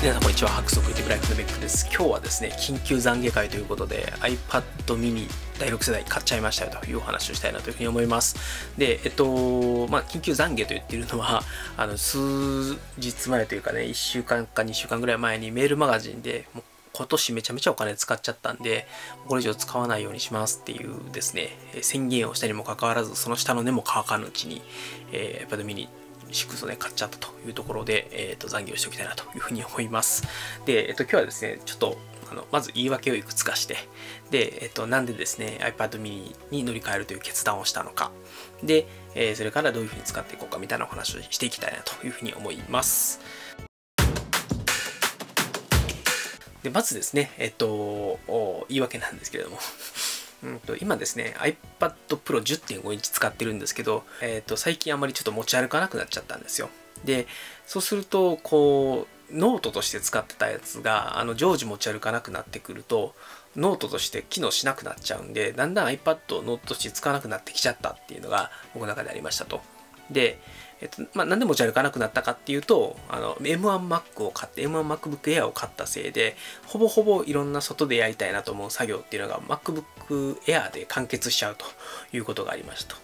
皆さんこんにちは。白速デブライフのベックです。今日はですね緊急懺悔会ということで iPad mini 第6世代買っちゃいましたよというお話をしたいなというふうに思います。でえっとまあ緊急懺悔と言っているのは あの数日前というかね1週間か2週間ぐらい前にメールマガジンで今年めちゃめちゃお金使っちゃったんで、これ以上使わないようにしますっていうですね、宣言をしたにもかかわらず、その下の根も乾かぬうちに、えー、iPad mini 6をね、買っちゃったというところで、えっ、ー、と、残業しておきたいなというふうに思います。で、えっ、と、今日はですね、ちょっと、あのまず言い訳をいくつかして、で、えっと、なんでですね、iPad mini に乗り換えるという決断をしたのか、で、えー、それからどういうふうに使っていこうかみたいなお話をしていきたいなというふうに思います。で、まずですね、えっと、言い訳なんですけれどもうんと、今ですね、iPad Pro 10.5インチ使ってるんですけど、えっ、と、最近あまりちょっと持ち歩かなくなっちゃったんですよ。で、そうすると、こう、ノートとして使ってたやつが、あの、常時持ち歩かなくなってくると、ノートとして機能しなくなっちゃうんで、だんだん iPad をノートとして使わなくなってきちゃったっていうのが、僕の中でありましたと。で、えっと、まあ、なんで持ち歩かなくなったかっていうと、あの、M1Mac を買って、M1MacBook Air を買ったせいで、ほぼほぼいろんな外でやりたいなと思う作業っていうのが MacBook Air で完結しちゃうということがありました。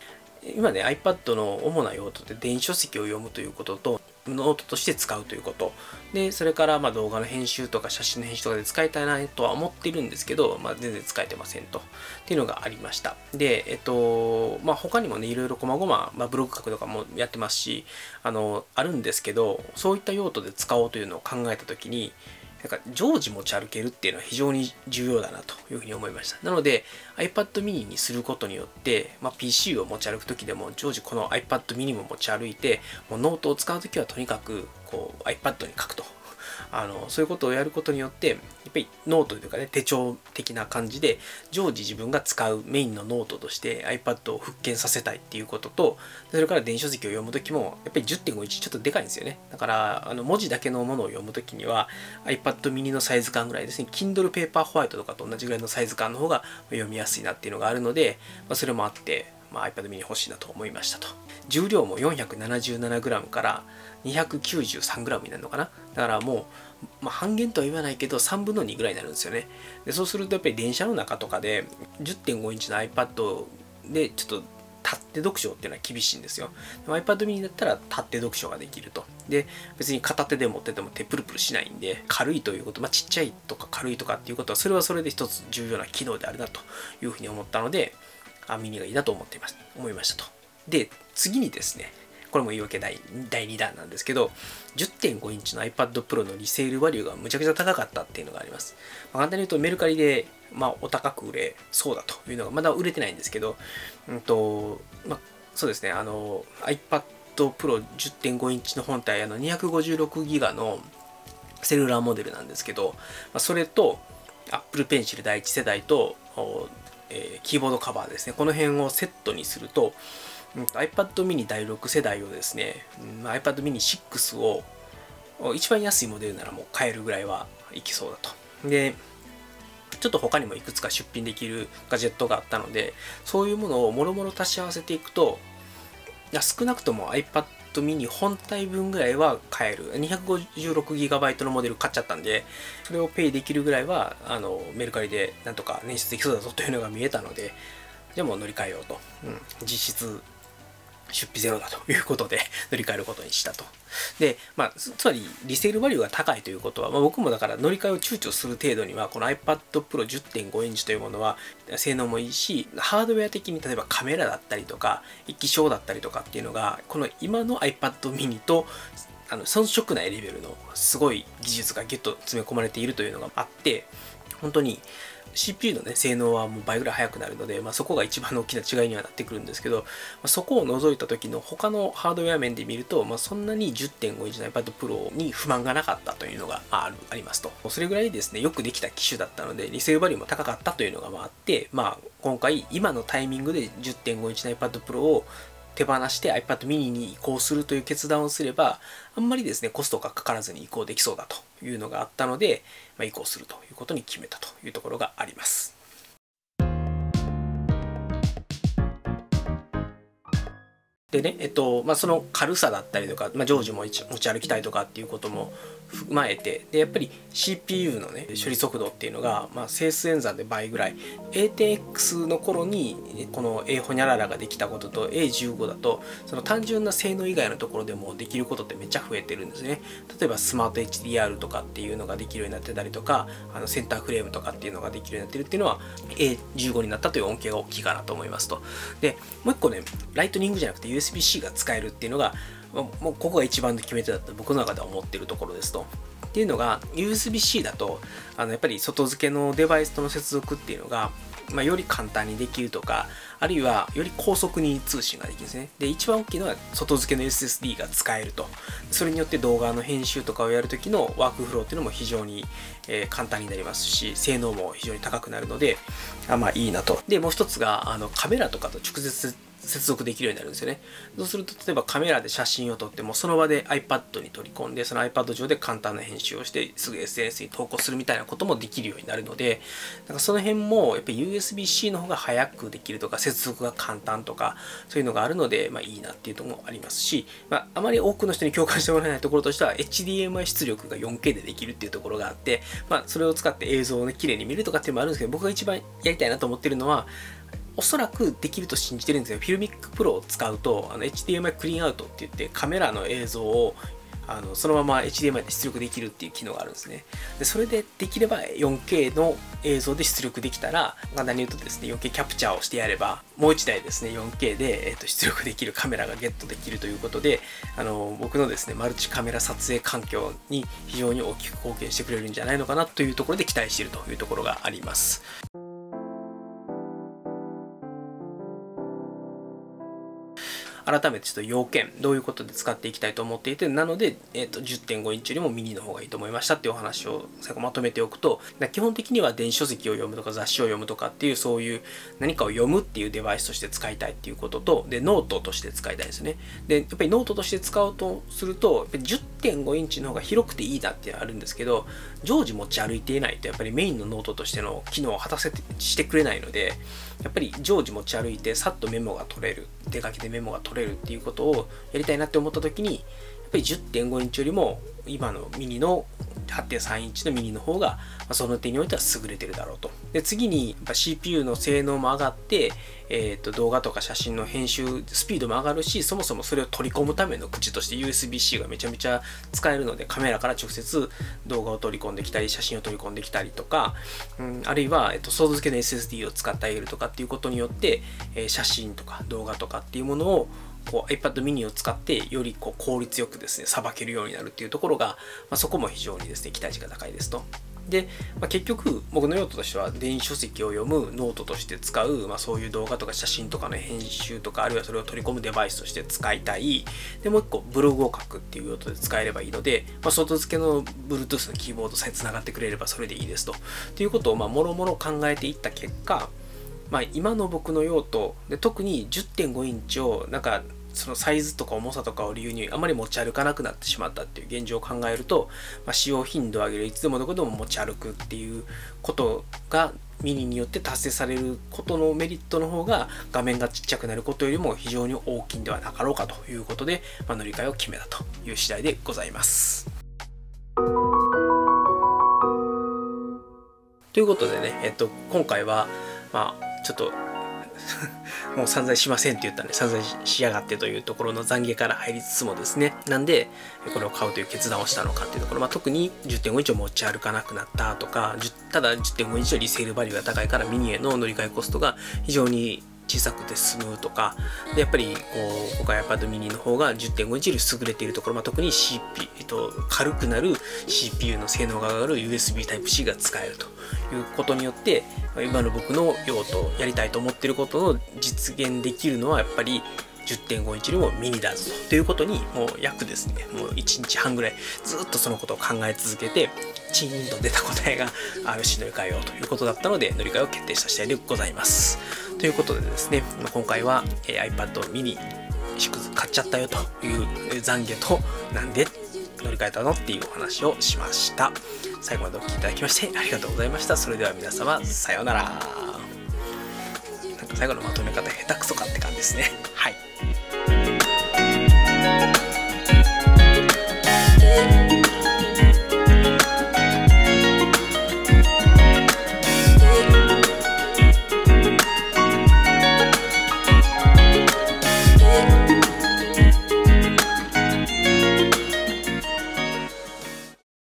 今ね、iPad の主な用途で電子書籍を読むということと、ノートとして使うということ。で、それからま動画の編集とか写真の編集とかで使いたいなとは思ってるんですけど、まあ、全然使えてませんと。っていうのがありました。で、えっと、まあ、他にもね、いろいろ細々、まあ、ブログ書くとかもやってますし、あの、あるんですけど、そういった用途で使おうというのを考えたときに、なんか常時持ち歩けるっていうのは非常に重要だなというふうに思いました。なので iPad mini にすることによって、まあ、PC を持ち歩くときでも常時この iPad mini も持ち歩いて、もうノートを使うときはとにかくこう iPad に書くとあのそういうことをやることによってやっぱりノートというかね手帳的な感じで常時自分が使うメインのノートとして iPad を復権させたいっていうこととそれから電子書籍を読む時もやっぱり10.5インチちょっとでかいんですよね。だからあの文字だけのものを読む時には iPad mini のサイズ感ぐらいですね。Kindle Paperwhite とかと同じぐらいのサイズ感の方が読みやすいなっていうのがあるので、まあ、それもあってまあ、iPad mini 欲しいなと思いましたと。重量も 477g から 293g になるのかな。だからもう、まあ、半減とは言わないけど3分の2ぐらいになるんですよね。でそうするとやっぱり電車の中とかで10.5インチの iPad でちょっと立って読書っていうのは厳しいんですよ。iPad mini だったら立って読書ができると。で、別に片手で持ってても手プルプルしないんで、軽いということ、まあ、ちっちゃいとか軽いとかっていうことは、それはそれで一つ重要な機能であるなというふうに思ったので、あミニがいいなと思っています思いましたと。で、次にですね、これも言い訳第第2弾なんですけど、10.5インチの iPad Pro のリセールバリューがむちゃくちゃ高かったっていうのがあります。まあ、簡単に言うとメルカリで、まあ、お高く売れそうだというのがまだ売れてないんですけど、うんとまあ、そうですね、あの iPad Pro 10.5インチの本体、あの256ギガのセルラーモデルなんですけど、まあ、それと Apple Pencil 第1世代とえー、キーボードカバーですね。この辺をセットにすると、うん、iPad mini 第6世代をですね、うん、iPad mini 6を一番安いモデルならもう買えるぐらいはいきそうだと。で、ちょっと他にもいくつか出品できるガジェットがあったので、そういうものをもろもろ足し合わせていくと、少なくとも iPad mini 本体分ぐらいは買える。256GB のモデル買っちゃったんで、それをペイできるぐらいは、あの、メルカリでなんとか捻出できそうだぞというのが見えたので、じゃあもう乗り換えようと。うん、実質出費ゼロだということで 乗り換えることにしたと。で、まあ、つまりリセールバリューが高いということは、まあ、僕もだから乗り換えを躊躇する程度には、この iPad Pro 10.5インチというものは性能もいいし、ハードウェア的に例えばカメラだったりとか、液晶だったりとかっていうのが、この今の iPad mini とあの遜色ないレベルのすごい技術がギュッと詰め込まれているというのがあって、本当に CPU のね、性能はもう倍ぐらい速くなるので、まあ、そこが一番の大きな違いにはなってくるんですけど、まあ、そこを除いた時の他のハードウェア面で見ると、まあ、そんなに10.5インチの iPad Pro に不満がなかったというのがあるありますと。それぐらいですね、よくできた機種だったので、リセールバリューも高かったというのがあって、まあ、今回、今のタイミングで10.5インチの iPad Pro を手放して iPad mini に移行するという決断をすれば、あんまりですね、コストがかからずに移行できそうだというのがあったので、まあ、移行するということに決めたというところがあります。でね、えっとまあ、その軽さだったりとか、まあ、常時も持ち歩きたいとかっていうことも踏まえてでやっぱり CPU のね処理速度っていうのが、まあ、整数演算で倍ぐらい。A10X の頃にこの A ホニャララができたことと A15 だとその単純な性能以外のところでもできることってめっちゃ増えてるんですね。例えばスマート HDR とかっていうのができるようになってたりとかあのセンターフレームとかっていうのができるようになってるっていうのは A15 になったという恩恵が大きいかなと思いますと。でもう一個ねライトニングじゃなくて USB-C が使えるっていうのがもうここが一番の決め手だと僕の中では思ってるところですと。っていうのが USB-C だとあのやっぱり外付けのデバイスとの接続っていうのが、まあ、より簡単にできるとかあるいはより高速に通信ができるんですね。で一番大きいのは外付けの SSD が使えると。それによって動画の編集とかをやるときのワークフローっていうのも非常に、えー、簡単になりますし性能も非常に高くなるのであまあいいなと。でもう一つがあのカメラとかと直接接続できるようになるんですよね。そうすると、例えばカメラで写真を撮っても、その場で iPad に取り込んで、その iPad 上で簡単な編集をして、すぐ SNS に投稿するみたいなこともできるようになるので、なんかその辺も、やっぱり USB-C の方が早くできるとか、接続が簡単とか、そういうのがあるので、まあいいなっていうとこもありますし、まああまり多くの人に共感してもらえないところとしては、HDMI 出力が 4K でできるっていうところがあって、まあそれを使って映像をね、綺麗に見るとかっていうのもあるんですけど、僕が一番やりたいなと思ってるのは、おそらくできると信じてるんですよ。 FiLMiC Pro を使うと、あの HDMI clean out って言ってカメラの映像をあのそのまま HDMI で出力できるっていう機能があるんですね。でそれでできれば 4K の映像で出力できたら、簡単に言うとですね、4K キャプチャーをしてやれば、もう1台ですね、4K で、えー、と出力できるカメラがゲットできるということで、あの僕のですね、マルチカメラ撮影環境に非常に大きく貢献してくれるんじゃないのかなというところで期待しているというところがあります。改めてちょっと要件、どういうことで使っていきたいと思っていて、なので、えっ、ー、と、10.5インチよりもミニの方がいいと思いましたっていうお話を最後まとめておくと、基本的には電子書籍を読むとか雑誌を読むとかっていう、そういう何かを読むっていうデバイスとして使いたいっていうことと、で、ノートとして使いたいですね。で、やっぱりノートとして使おうとすると、10.5インチの方が広くていいなってあるんですけど、常時持ち歩いていないと、やっぱりメインのノートとしての機能を果たせてしてくれないので、やっぱり常時持ち歩いてさっとメモが取れる出かけてメモが取れるれるっていうことをやりたいなって思った時にやっぱり10.5インチよりも今のミニの8.3インチのミニの方が、まその点においては優れてるだろうと。で次にやっぱ CPU の性能も上がって、えー、と動画とか写真の編集スピードも上がるしそもそもそれを取り込むための口として USB-C がめちゃめちゃ使えるのでカメラから直接動画を取り込んできたり写真を取り込んできたりとか、うん、あるいは、えー、と外付けの SSD を使ってあげるとかっていうことによって、えー、写真とか動画とかっていうものをこう iPad mini を使ってよりこう効率よくですね、さばけるようになるっていうところが、まあ、そこも非常にですね、期待値が高いですと。で、まあ、結局僕の用途としては電子書籍を読むノートとして使う、まあ、そういう動画とか写真とかの編集とかあるいはそれを取り込むデバイスとして使いたいでもう一個ブログを書くっていう用途で使えればいいので、まあ、外付けの Bluetooth のキーボードさえつながってくれればそれでいいですとということをまあもろもろ考えていった結果まあ、今の僕の用途で特に10.5インチをなんかそのサイズとか重さとかを理由にあまり持ち歩かなくなってしまったっていう現状を考えると、まあ、使用頻度を上げるいつでもどこでも持ち歩くっていうことがミニによって達成されることのメリットの方が画面がちっちゃくなることよりも非常に大きいんではなかろうかということで、まあ、乗り換えを決めたという次第でございます。ということでね、えっと、今回は、まあ、ちょっともう散財しませんって言ったんで散財しやがってというところの懺悔から入りつつもですね。なんでこれを買うという決断をしたのかっていうところ、まあ、特に10.5インチを持ち歩かなくなったとかただ10.5インチのリセールバリューが高いからミニへの乗り換えコストが非常に小さくて済むとかでやっぱりこう今回 iPad mini の方が10.5インチより優れているところ、まあ、特に CP、えっと、軽くなる CPU の性能が上がる USB Type-C が使えるということによって今の僕の用途やりたいと思ってることを実現できるのはやっぱり10.5インチよりもミニだぞということにもう約ですね。もう1日半ぐらいずっとそのことを考え続けてチーンと出た答えが RC 乗り換えようということだったので乗り換えを決定した次第でございます。ということでですね今回はえ iPad mini 買っちゃったよという懺悔となんで乗り換えたのっていうお話をしました。最後までお聴きいただきましてありがとうございました。それでは皆様さようなら。なんか最後のまとめ方下手くそかって感じですね。